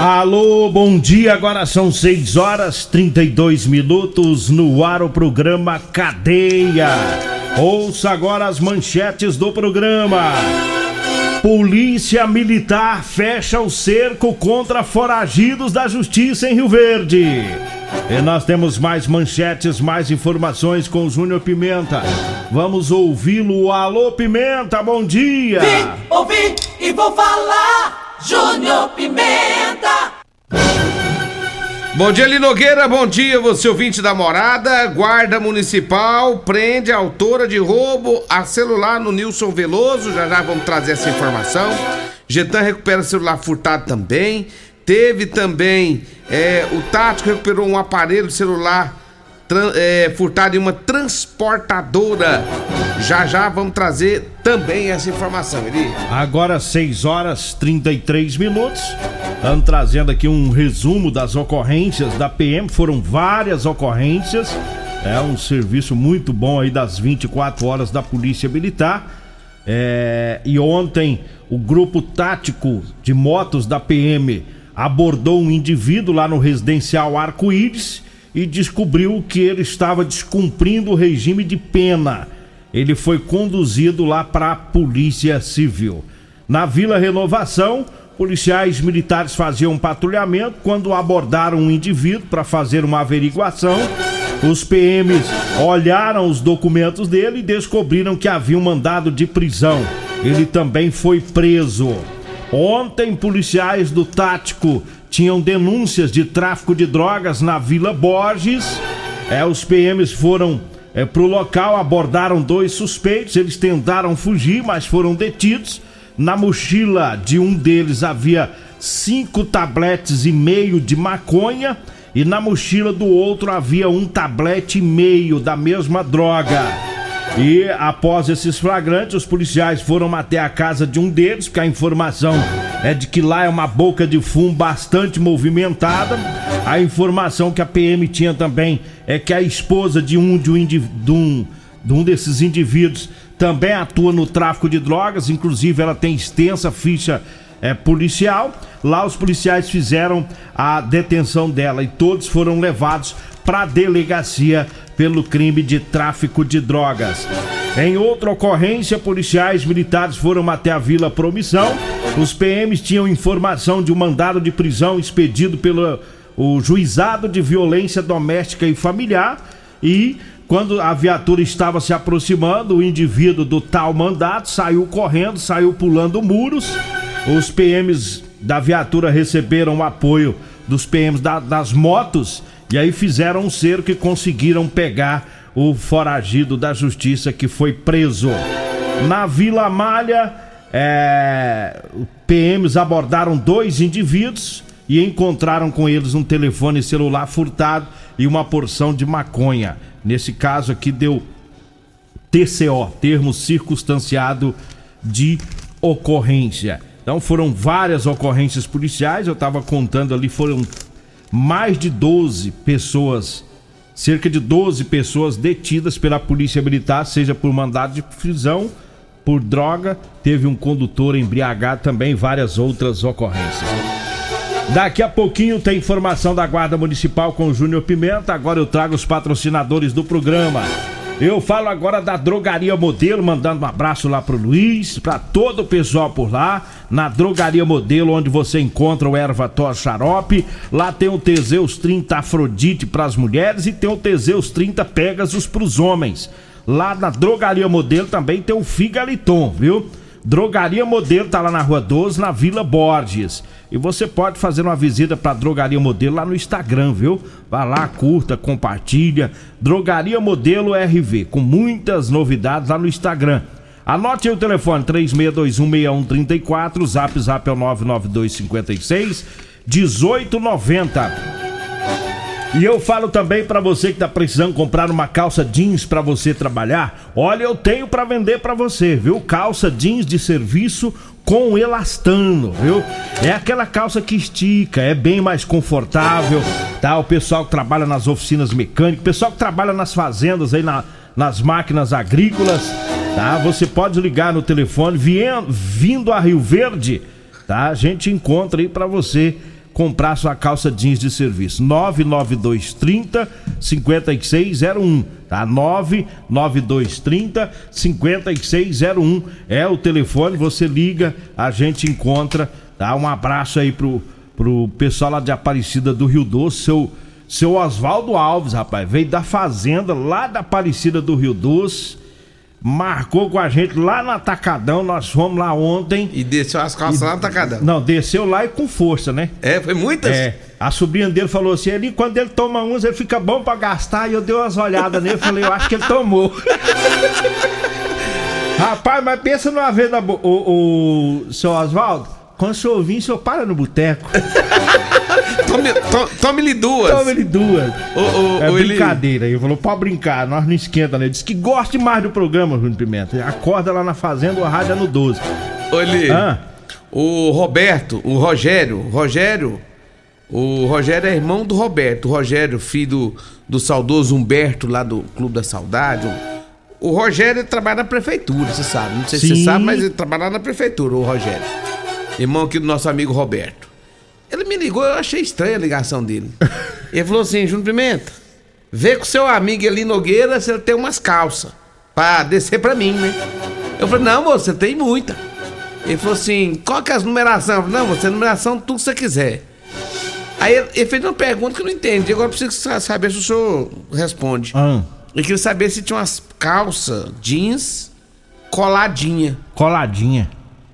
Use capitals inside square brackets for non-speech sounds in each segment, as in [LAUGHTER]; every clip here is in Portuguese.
Alô, bom dia. Agora são 6 horas 32 minutos no ar o programa Cadeia. Ouça agora as manchetes do programa. Polícia Militar fecha o cerco contra foragidos da Justiça em Rio Verde. E nós temos mais manchetes, mais informações com o Júnior Pimenta. Vamos ouvi-lo. Alô, Pimenta, bom dia. Vim, ouvi e vou falar. Júnior Pimenta. Bom dia, Linogueira. Bom dia, você ouvinte da morada. Guarda Municipal prende a autora de roubo a celular no Nilson Veloso. Já já vamos trazer essa informação. Getan recupera celular furtado também. Teve também é, o Tático recuperou um aparelho celular é, em uma transportadora. Já já vamos trazer também essa informação, Eli. Agora 6 horas 33 minutos. Estamos trazendo aqui um resumo das ocorrências da PM. Foram várias ocorrências. É um serviço muito bom aí das 24 horas da Polícia Militar. É, e ontem o grupo tático de motos da PM abordou um indivíduo lá no residencial Arco-Íris e descobriu que ele estava descumprindo o regime de pena. Ele foi conduzido lá para a Polícia Civil. Na Vila Renovação, policiais militares faziam um patrulhamento quando abordaram um indivíduo para fazer uma averiguação. Os PMs olharam os documentos dele e descobriram que havia um mandado de prisão. Ele também foi preso. Ontem, policiais do Tático tinham denúncias de tráfico de drogas na Vila Borges. É, os PMs foram é, para o local, abordaram dois suspeitos. Eles tentaram fugir, mas foram detidos. Na mochila de um deles havia cinco tabletes e meio de maconha. E na mochila do outro havia um tablete e meio da mesma droga. E após esses flagrantes, os policiais foram até a casa de um deles, porque a informação é de que lá é uma boca de fumo bastante movimentada. A informação que a PM tinha também é que a esposa de um, de um, de um, de um desses indivíduos também atua no tráfico de drogas, inclusive ela tem extensa ficha é, policial. Lá os policiais fizeram a detenção dela e todos foram levados para a delegacia pelo crime de tráfico de drogas. Em outra ocorrência, policiais militares foram até a Vila Promissão. Os PMs tinham informação de um mandado de prisão expedido pelo o juizado de violência doméstica e familiar e quando a viatura estava se aproximando, o indivíduo do tal mandato saiu correndo, saiu pulando muros. Os PMs da viatura receberam o apoio dos PMs da, das motos e aí fizeram um cerco e conseguiram pegar o foragido da justiça que foi preso. Na Vila Malha, é, PMs abordaram dois indivíduos e encontraram com eles um telefone celular furtado e uma porção de maconha. Nesse caso aqui deu TCO, termo circunstanciado de ocorrência. Então foram várias ocorrências policiais, eu estava contando ali, foram mais de 12 pessoas, cerca de 12 pessoas detidas pela Polícia Militar, seja por mandado de prisão, por droga, teve um condutor embriagado também, várias outras ocorrências. Daqui a pouquinho tem informação da Guarda Municipal com Júnior Pimenta. Agora eu trago os patrocinadores do programa. Eu falo agora da Drogaria Modelo, mandando um abraço lá pro Luiz, pra todo o pessoal por lá, na Drogaria Modelo, onde você encontra o erva tos xarope. Lá tem o Teseus 30 Afrodite pras mulheres e tem o Teseus 30 Pegasus pros homens. Lá na Drogaria Modelo também tem o Figaliton, viu? Drogaria Modelo tá lá na Rua 12, na Vila Borges. E você pode fazer uma visita para Drogaria Modelo lá no Instagram, viu? Vá lá, curta, compartilha. Drogaria Modelo RV, com muitas novidades lá no Instagram. Anote aí o telefone 36216134, zap zap é o 99256 1890. E eu falo também para você que tá precisando comprar uma calça jeans para você trabalhar. Olha, eu tenho para vender para você, viu? Calça jeans de serviço com elastano, viu? É aquela calça que estica, é bem mais confortável, tá? O pessoal que trabalha nas oficinas mecânicas, o pessoal que trabalha nas fazendas aí na, nas máquinas agrícolas, tá? Você pode ligar no telefone vindo a Rio Verde, tá? A gente encontra aí para você comprar sua calça jeans de serviço. 99230 5601, tá? 99230 5601 é o telefone, você liga, a gente encontra, tá? Um abraço aí pro, pro pessoal lá de Aparecida do Rio Doce, seu seu Oswaldo Alves, rapaz, veio da fazenda lá da Aparecida do Rio Doce marcou com a gente lá no Atacadão. Nós fomos lá ontem. E desceu as calças e, lá no Atacadão. Não, desceu lá e com força, né? É, foi muitas? É. A sobrinha dele falou assim: ele, quando ele toma uns, ele fica bom pra gastar. E eu dei umas olhadas nele falei: eu acho que ele tomou. [LAUGHS] Rapaz, mas pensa numa vez, na, o, o, o seu Oswaldo. Quando o senhor vir, o senhor para no boteco. [LAUGHS] tome, to, tome-lhe duas. Tome-lhe duas. O, o, é brincadeira. Ele falou, pode brincar, nós não esquenta, né? Ele disse que gosta mais do programa, Júnior Pimenta. Acorda lá na fazenda, a rádio é no 12. Olha, ah. o Roberto, o Rogério, Rogério, o Rogério é irmão do Roberto. O Rogério, filho do, do saudoso Humberto, lá do Clube da Saudade. O Rogério trabalha na prefeitura, você sabe. Não sei Sim. se você sabe, mas ele trabalha na prefeitura, o Rogério irmão aqui do nosso amigo Roberto. Me ligou, eu achei estranha a ligação dele. Ele falou assim: Júnior Pimenta, vê com seu amigo ali Nogueira se ele tem umas calças pra descer pra mim, né? Eu falei: Não, moço, você tem muita. Ele falou assim: Qual que é as numeração? Eu falei, não, você é numeração tudo que você quiser. Aí ele, ele, fez uma pergunta que eu não entendi. Agora eu preciso saber se o senhor responde. Ah. Eu queria saber se tinha umas calças jeans coladinha. Coladinha.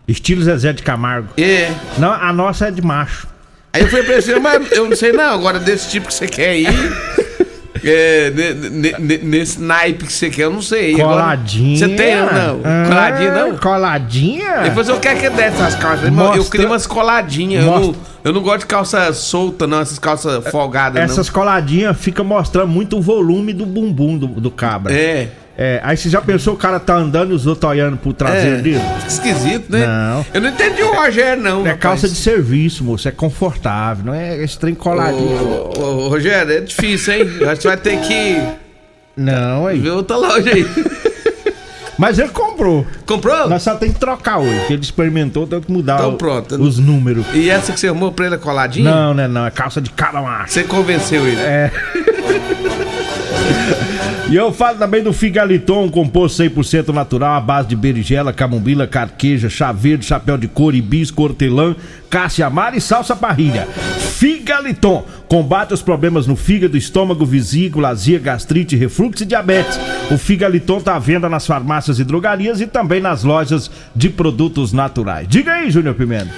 Estilo Zezé de Camargo. É. Não, a nossa é de macho. Aí eu falei pra ele, mas eu não sei não, agora desse tipo que você quer ir. É, nesse naipe que você quer, eu não sei. Coladinha. Você tem ou não? Ah, coladinha não? Coladinha? Depois eu quero que dessas calças. Mostra... Eu queria umas coladinhas. Mostra... Eu, não, eu não gosto de calça solta, não, essas calças folgadas. Essas não. coladinhas fica mostrando muito o volume do bumbum do, do cabra. É. É, aí você já pensou o cara tá andando e os outros olhando pro traseiro é, dele? Esquisito, né? Não. Eu não entendi o Rogério, não. É rapaz. calça de serviço, moço. É confortável, não é esse trem coladinho. Ô, ô, Rogério, é difícil, hein? Você vai ter que. Não, aí. Ver outra loja aí. Mas ele comprou. Comprou? Nós só tem que trocar hoje, que ele experimentou, tem que mudar então, pronto. os números. E essa que você arrumou pra ele é coladinha? Não, né? Não, é calça de cada macho. Você convenceu ele? É. [LAUGHS] E eu falo também do Figaliton, composto 100% natural, à base de berinjela, camomila, carqueja, chá verde, chapéu de couro, hibisco, hortelã, cássia amara e salsa parrilha. Figaliton combate os problemas no fígado, estômago, vesícula, azia, gastrite, refluxo e diabetes. O Figaliton está à venda nas farmácias e drogarias e também nas lojas de produtos naturais. Diga aí, Júnior Pimenta.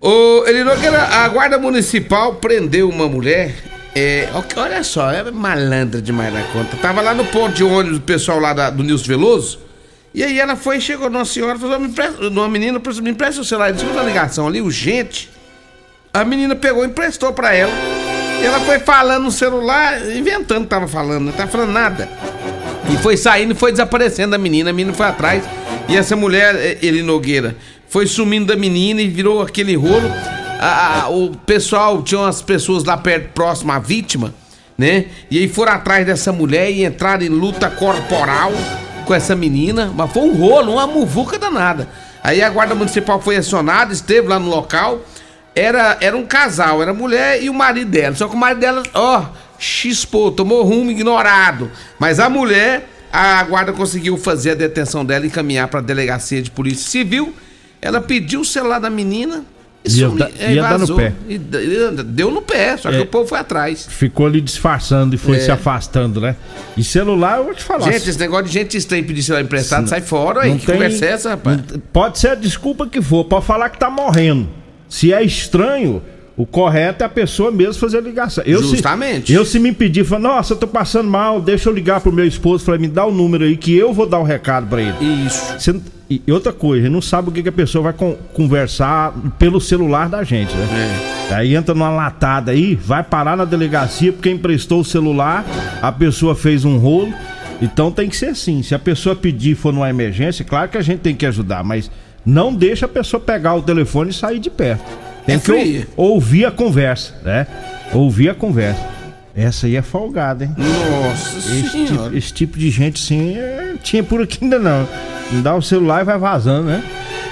Ô, Elinogueira, a Guarda Municipal prendeu uma mulher é, olha só, é malandra demais na conta. Tava lá no ponto de ônibus do pessoal lá da, do Nilson Veloso. E aí ela foi, chegou numa senhora, falou: me empresta, numa menina, me empresta o celular. Disse uma ligação ali, urgente. A menina pegou emprestou pra ela. E ela foi falando no celular, inventando que tava falando, não tava falando nada. E foi saindo foi desaparecendo a menina, a menina foi atrás. E essa mulher, ele Nogueira, foi sumindo da menina e virou aquele rolo a, a, o pessoal, tinha umas pessoas lá perto, próximo à vítima, né? E aí foram atrás dessa mulher e entraram em luta corporal com essa menina, mas foi um rolo, uma muvuca danada. Aí a guarda municipal foi acionada, esteve lá no local. Era, era um casal, era a mulher e o marido dela. Só que o marido dela, ó, chispou, tomou rumo ignorado. Mas a mulher A guarda conseguiu fazer a detenção dela e encaminhar para a delegacia de polícia civil. Ela pediu o celular da menina. Ia da- ia dar no pé. E e deu no pé, só que É. o povo foi atrás. Ficou ali disfarçando e foi É. se afastando, né? E celular, eu vou te falar. Gente, esse negócio de gente estranha pedir celular emprestado, sai fora aí. Que tem- conversa é essa, rapaz? pode ser a desculpa que for, pode falar que tá morrendo. Se é estranho, o correto é a pessoa mesmo fazer a ligação. Eu, se- Justamente. eu se me pedir, falar, nossa, eu tô passando mal, deixa eu ligar pro meu esposo, falei, me dá o número aí que eu vou dar o recado pra ele. Isso. Você e outra coisa, não sabe o que, que a pessoa vai con- conversar pelo celular da gente, né? É. Aí entra numa latada aí, vai parar na delegacia porque emprestou o celular, a pessoa fez um rolo. Então tem que ser assim. Se a pessoa pedir for numa emergência, claro que a gente tem que ajudar, mas não deixa a pessoa pegar o telefone e sair de perto. Tem É que ou- ouvir a conversa, né? Ouvir a conversa. Essa aí é folgada, hein? Nossa Esse tipo, senhora. esse tipo de gente, sim, é, tinha por aqui ainda não. Dá o celular e vai vazando, né?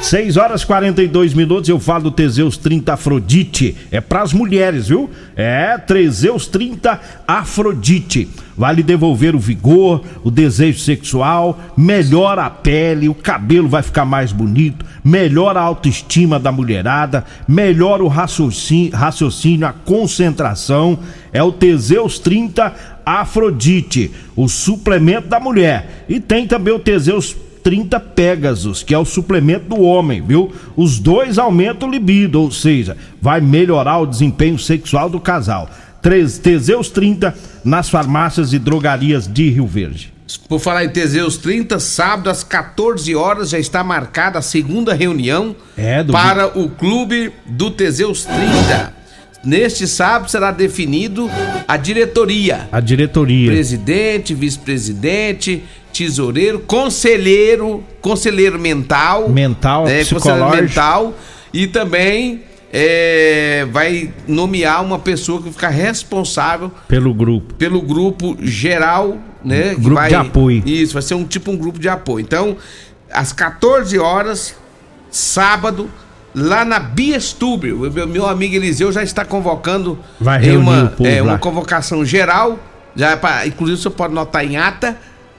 6 horas e 42 minutos, eu falo do Teseus 30 Afrodite. É pras mulheres, viu? É, Teseus 30 Afrodite. Vai lhe devolver o vigor, o desejo sexual, melhora a pele, o cabelo vai ficar mais bonito, melhora a autoestima da mulherada, melhora o raciocínio, raciocínio a concentração. É o Teseus 30 Afrodite, o suplemento da mulher. E tem também o Teseus 30 Pegasus, que é o suplemento do homem, viu? Os dois aumentam o libido, ou seja, vai melhorar o desempenho sexual do casal. Teseus 30 nas farmácias e drogarias de Rio Verde. Por falar em Teseus 30, sábado às 14 horas já está marcada a segunda reunião É, para o clube do Teseus 30. Neste sábado será definido a diretoria. A diretoria. Presidente, vice-presidente, tesoureiro, conselheiro, conselheiro mental. Mental, conselheiro psicológico. mental. E também é, vai nomear uma pessoa que fica responsável Pelo grupo. pelo grupo geral, né? Grupo de apoio. Isso, vai ser um tipo um grupo de apoio. Então, às 14 horas, sábado, lá na Biestube, meu, meu amigo Eliseu já está convocando Vai reunir uma, o povo é, uma lá. convocação geral. Já é pra, inclusive você pode notar em ata.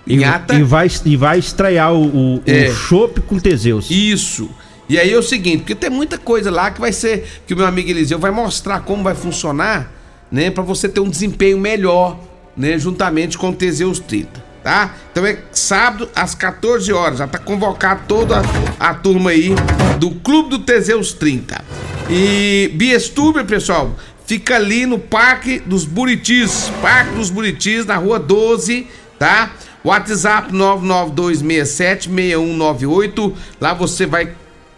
Em E, e vai, e vai estrear o, o, É. chopp com Teseus. Isso. E aí é o seguinte, porque tem muita coisa lá que vai ser que o meu amigo Eliseu vai mostrar como vai funcionar, né, Pra você ter um desempenho melhor, né, juntamente com o Teseus 30, tá? Então é sábado às 14 horas, já tá convocado toda a, a turma aí do Clube do Teseus 30. E Biestuber, pessoal, fica ali no Parque dos Buritis, Parque dos Buritis, na Rua 12, tá? WhatsApp 992676198. Lá você vai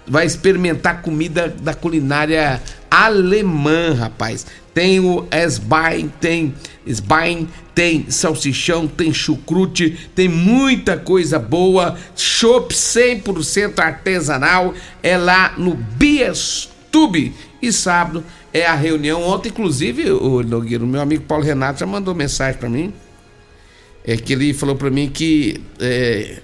vai experimentar comida da culinária alemã, rapaz. Tem o Esbein, tem Sbein, tem salsichão, tem chucrute, tem muita coisa boa. Chopp 100% artesanal é lá no Biestube. E sábado é a reunião. Ontem, inclusive, o Nogueira, meu amigo Paulo Renato já mandou mensagem pra mim. É que ele falou pra mim que é,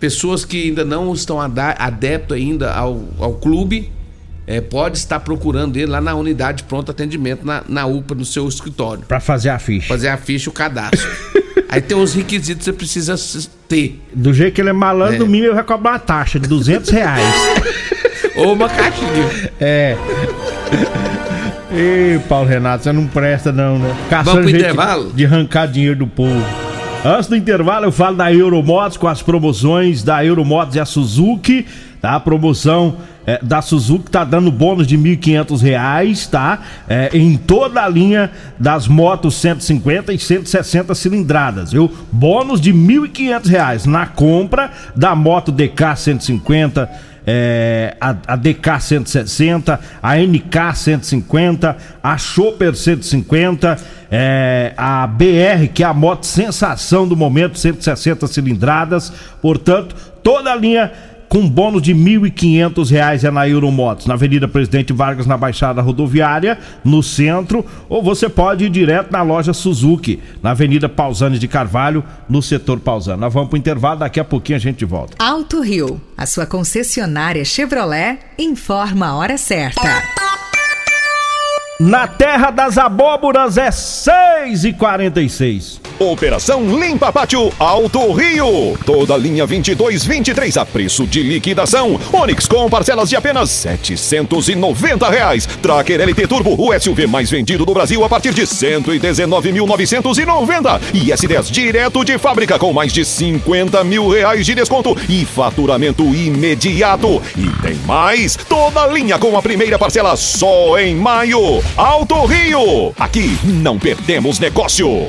pessoas que ainda não estão adepto ainda ao, ao clube, é, pode estar procurando ele lá na unidade de pronto atendimento, na, na UPA, no seu escritório. Pra fazer a ficha. Fazer a ficha o cadastro. [LAUGHS] Aí tem uns requisitos que você precisa ter. Do jeito que ele é malandro, É. no mínimo ele vai cobrar uma taxa de 200 reais. [LAUGHS] Ou uma caixinha. é. Ei, Paulo Renato, você não presta não, né? Caçando Vamos pro intervalo? De arrancar dinheiro do povo. Antes do intervalo, eu falo da Euromotos com as promoções da Euromotos e a Suzuki, tá? A promoção é, da Suzuki tá dando bônus de 1.500 reais, tá? É, em toda a linha das motos 150 e 160 cilindradas, viu? Bônus de 1.500 reais na compra da moto DK 150, é, a, a DK 160, a NK 150, a Chopper 150, é, a BR, que é a moto sensação do momento, 160 cilindradas. Portanto, toda a linha com bônus de 1.500 reais é na Euromotos, na Avenida Presidente Vargas, na Baixada Rodoviária, no centro, ou você pode ir direto na loja Suzuki, na Avenida Pausanes de Carvalho, no setor Pausano. Nós vamos pro intervalo, daqui a pouquinho a gente volta. Alto Rio, a sua concessionária Chevrolet, informa a hora certa. Na terra das abóboras é 6 e 46 Operação Limpa Pátio Alto Rio. Toda linha 22, 23 a preço de liquidação. Onix com parcelas de apenas 790 reais. Tracker LT Turbo, o SUV mais vendido do Brasil a partir de 119.990. E S10 direto de fábrica com mais de 50 mil reais de desconto e faturamento imediato. E tem mais, toda linha com a primeira parcela só em maio. Alto Rio. Aqui não perdemos negócio.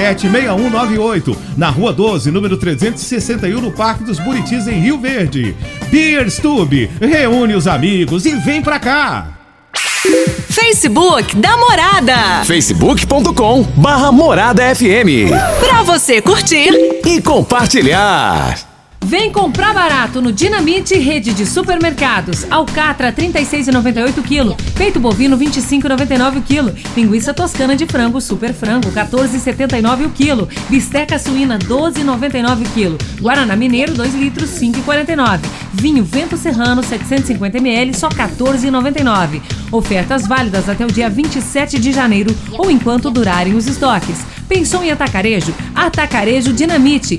6198, na Rua 12, número 361, no Parque dos Buritis, em Rio Verde. Beer Stube, reúne os amigos e vem pra cá! Facebook da Morada. facebook.com barra Morada FM. Pra você curtir e compartilhar. Vem comprar barato no Dinamite Rede de Supermercados. Alcatra 36,98 kg. Peito bovino 25,99 kg. Linguiça toscana de frango Super Frango 14,79 o quilo. Bisteca suína 12,99 kg. Guaraná Mineiro 2 litros 5,49. Vinho Vento Serrano 750 ml só 14,99. Ofertas válidas até o dia 27 de janeiro ou enquanto durarem os estoques. Pensou em atacarejo? Atacarejo Dinamite.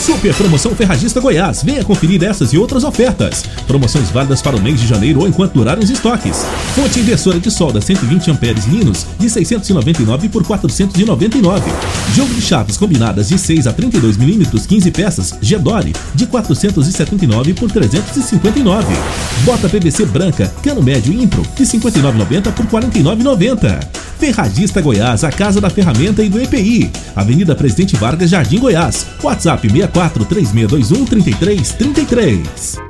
Super Promoção Ferragista Goiás. Venha conferir essas e outras ofertas. Promoções válidas para o mês de janeiro ou enquanto durarem os estoques. Fonte inversora de solda 120 amperes Linus de 699 por 499. Jogo de chaves combinadas de 6 a 32 milímetros, 15 peças, Gedore, de 479 por 359. Bota PVC branca, cano médio Impro, de 59,90 por 49,90. Ferragista Goiás, a casa da ferramenta e do EPI. Avenida Presidente Vargas, Jardim Goiás. WhatsApp 64 3621 3333.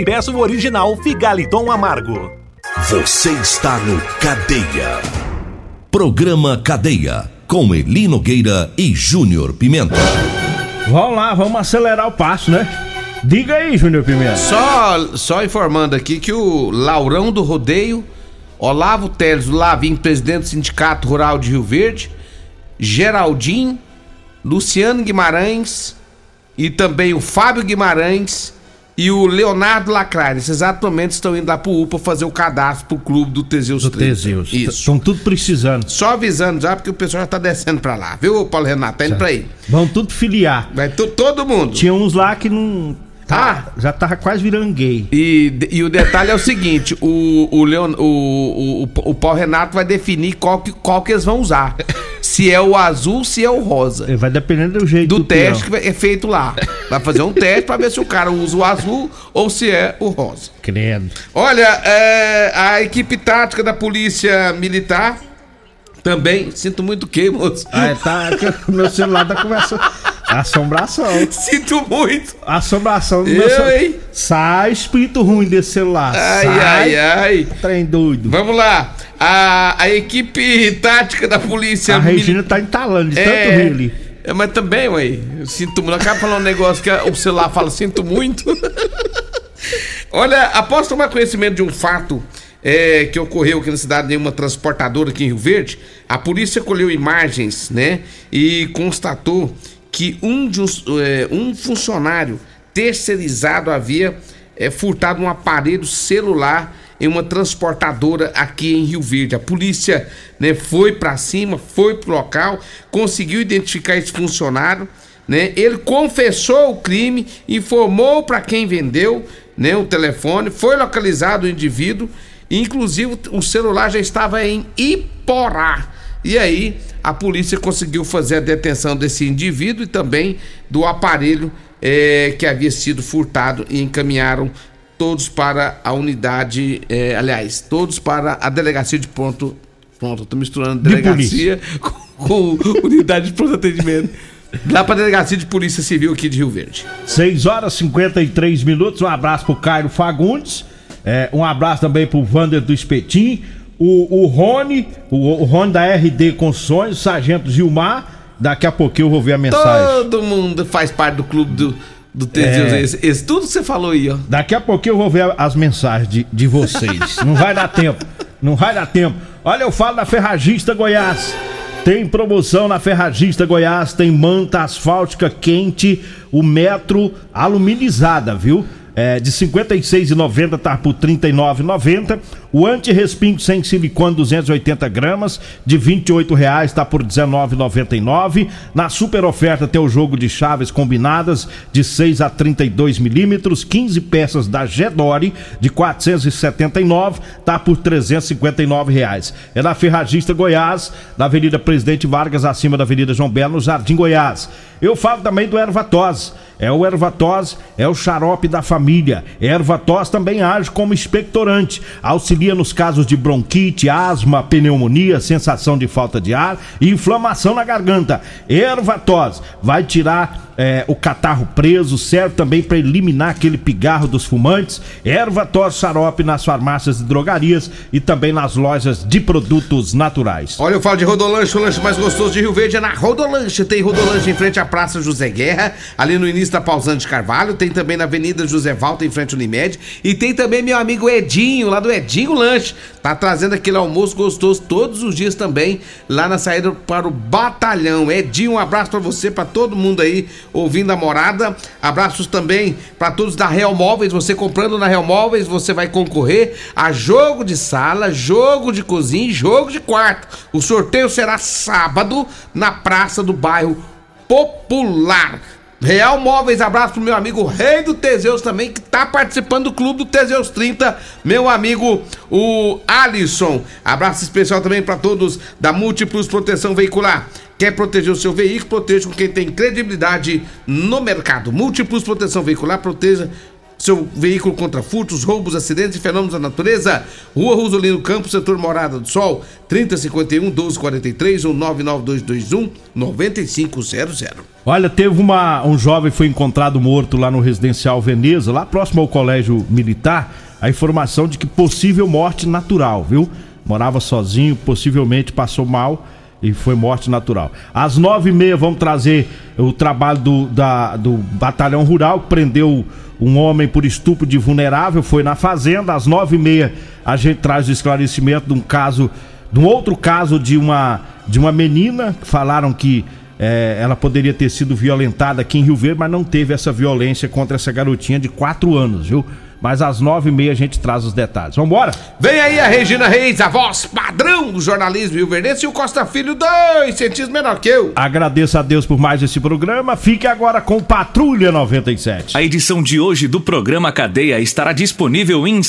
e peça o original Figaliton Amargo. Você está no Cadeia. Programa Cadeia com Eli Nogueira e Júnior Pimenta. Vamos lá, vamos acelerar o passo, né? Diga aí, Júnior Pimenta. Só, só informando aqui que o Laurão do Rodeio, Olavo Teles do Lavim, presidente do Sindicato Rural de Rio Verde, Geraldinho, Luciano Guimarães e também o Fábio Guimarães e o Leonardo exato momento estão indo lá pro UPA fazer o cadastro pro clube do Teseus Do 30. Teseus. Isso. Estão tudo precisando. Só avisando já, porque o pessoal já tá descendo pra lá, viu, Paulo Renato? Tá indo pra aí. Vão tudo filiar. Vai to- todo mundo. Tinha uns lá que não. Ah. Já tava quase virando gay. E, e o detalhe é o seguinte: o, o, Leon, o, o, o Paulo Renato vai definir qual que, qual que eles vão usar. Se é o azul, se é o rosa. Vai dependendo do jeito Do do teste peão. que é feito lá. Vai fazer um teste pra ver se o cara usa o azul ou se é o rosa. Credo. Olha, é, a equipe tática da Polícia Militar também. Sinto muito o quê, moço? Ah, é, tá. O meu celular tá conversando. Assombração. [LAUGHS] Sinto muito. Assombração do Eu, meu hein? Sai espírito ruim desse celular. Ai, Sai. ai, ai. Trem doido. Vamos lá. A, a equipe tática da Polícia A. Regina tá entalando de tanto É. rir ali. É, mas também, ué, eu sinto muito. Acaba falando um negócio que o celular fala, sinto muito. [LAUGHS] Olha, após tomar conhecimento de um fato é, que ocorreu aqui na cidade de uma transportadora aqui em Rio Verde, a polícia colheu imagens, né? E constatou que um, de é, um funcionário terceirizado havia é, furtado um aparelho celular em uma transportadora aqui em Rio Verde. A polícia né, foi para cima, foi pro local, conseguiu identificar esse funcionário, né? Ele confessou o crime, informou para quem vendeu, né, o telefone, foi localizado o indivíduo, inclusive o celular já estava em Iporá. E aí a polícia conseguiu fazer a detenção desse indivíduo e também do aparelho eh, que havia sido furtado e encaminharam todos para a unidade, eh, aliás, todos para a delegacia de pronto. Pronto, tô misturando De delegacia [LAUGHS] com, com unidade de pronto atendimento. Lá para a delegacia de polícia civil aqui de Rio Verde. 6 horas e 53 minutos. Um abraço pro Cairo Fagundes. É, um abraço também pro Vander do Espetim. O, o Rony, o, o Rony da RD Construções, o Sargento Gilmar. Daqui a pouquinho eu vou ver a mensagem. Todo mundo faz parte do clube do, do Teseus. É. Esse, esse- tudo que você falou aí, ó. Daqui a pouquinho eu vou ver as mensagens de, de vocês. Não vai dar tempo. Não vai dar tempo. Olha, eu falo da Ferragista Goiás. Tem promoção na Ferragista Goiás, tem manta asfáltica quente, o metro aluminizada, viu? É, de R$ 56,90 tá por R$ 39,90. O anti-respingo sem silicone 280 gramas de 28 reais tá por R$ 19,99. Na super oferta tem o jogo de chaves combinadas de 6 a 32 milímetros, 15 peças da Gedore de 479 tá por 359 reais. É na Ferragista Goiás, na Avenida Presidente Vargas, acima da Avenida João Belo, no Jardim Goiás. Eu falo também do Ervatós. É o Ervatós, é o xarope da família. Ervatós também age como expectorante. Auxilia nos casos de bronquite, asma, pneumonia, sensação de falta de ar e inflamação na garganta. Ervatós vai tirar é, o catarro preso, serve também para eliminar aquele pigarro dos fumantes. Ervatós xarope nas farmácias e drogarias e também nas lojas de produtos naturais. Olha, eu falo de Rodolanche, o lanche mais gostoso de Rio Verde é na Rodolanche. Tem Rodolanche em frente à Praça José Guerra, ali no início da Pausante Carvalho. Tem também na Avenida José Valta, em frente ao Unimed. E tem também meu amigo Edinho, lá do Edinho Lanche. Tá trazendo aquele almoço gostoso todos os dias também, lá na saída para o Batalhão. Edinho, um abraço para você, para todo mundo aí ouvindo a morada. Abraços também para todos da Real Móveis. Você comprando na Real Móveis, você vai concorrer a jogo de sala, jogo de cozinha e jogo de quarto. O sorteio será sábado na Praça do Bairro Popular. Real Móveis, abraço pro meu amigo Rei do Teseus também, que tá participando do clube do Teseus 30, meu amigo o Alisson. Abraço especial também para todos da Múltiplos Proteção Veicular. Quer proteger o seu veículo? Proteja com quem tem credibilidade no mercado. Múltiplos Proteção Veicular, proteja seu veículo contra furtos, roubos, acidentes e fenômenos da natureza. Rua Rosolino Campos, setor Morada do Sol, 3051 1243 ou 99221 9500. Olha, teve uma, um jovem foi encontrado morto lá no residencial Veneza, lá próximo ao colégio militar. A informação de que possível morte natural, viu? Morava sozinho, possivelmente passou mal e foi morte natural. Às nove e meia vamos trazer o trabalho do, da, do Batalhão Rural, que prendeu um homem por estupro de vulnerável, foi na fazenda. Às nove e meia a gente traz o esclarecimento de um caso, de um outro caso de uma, de uma menina, que falaram que eh, ela poderia ter sido violentada aqui em Rio Verde, mas não teve essa violência contra essa garotinha de quatro anos, viu? Mas às nove e meia a gente traz os detalhes. Vambora? Vem aí a Regina Reis, a voz padrão do jornalismo Rio Verdense e o Costa Filho, dois centímetros menor que eu. Agradeço a Deus por mais esse programa. Fique agora com Patrulha 97. A edição de hoje do programa Cadeia estará disponível em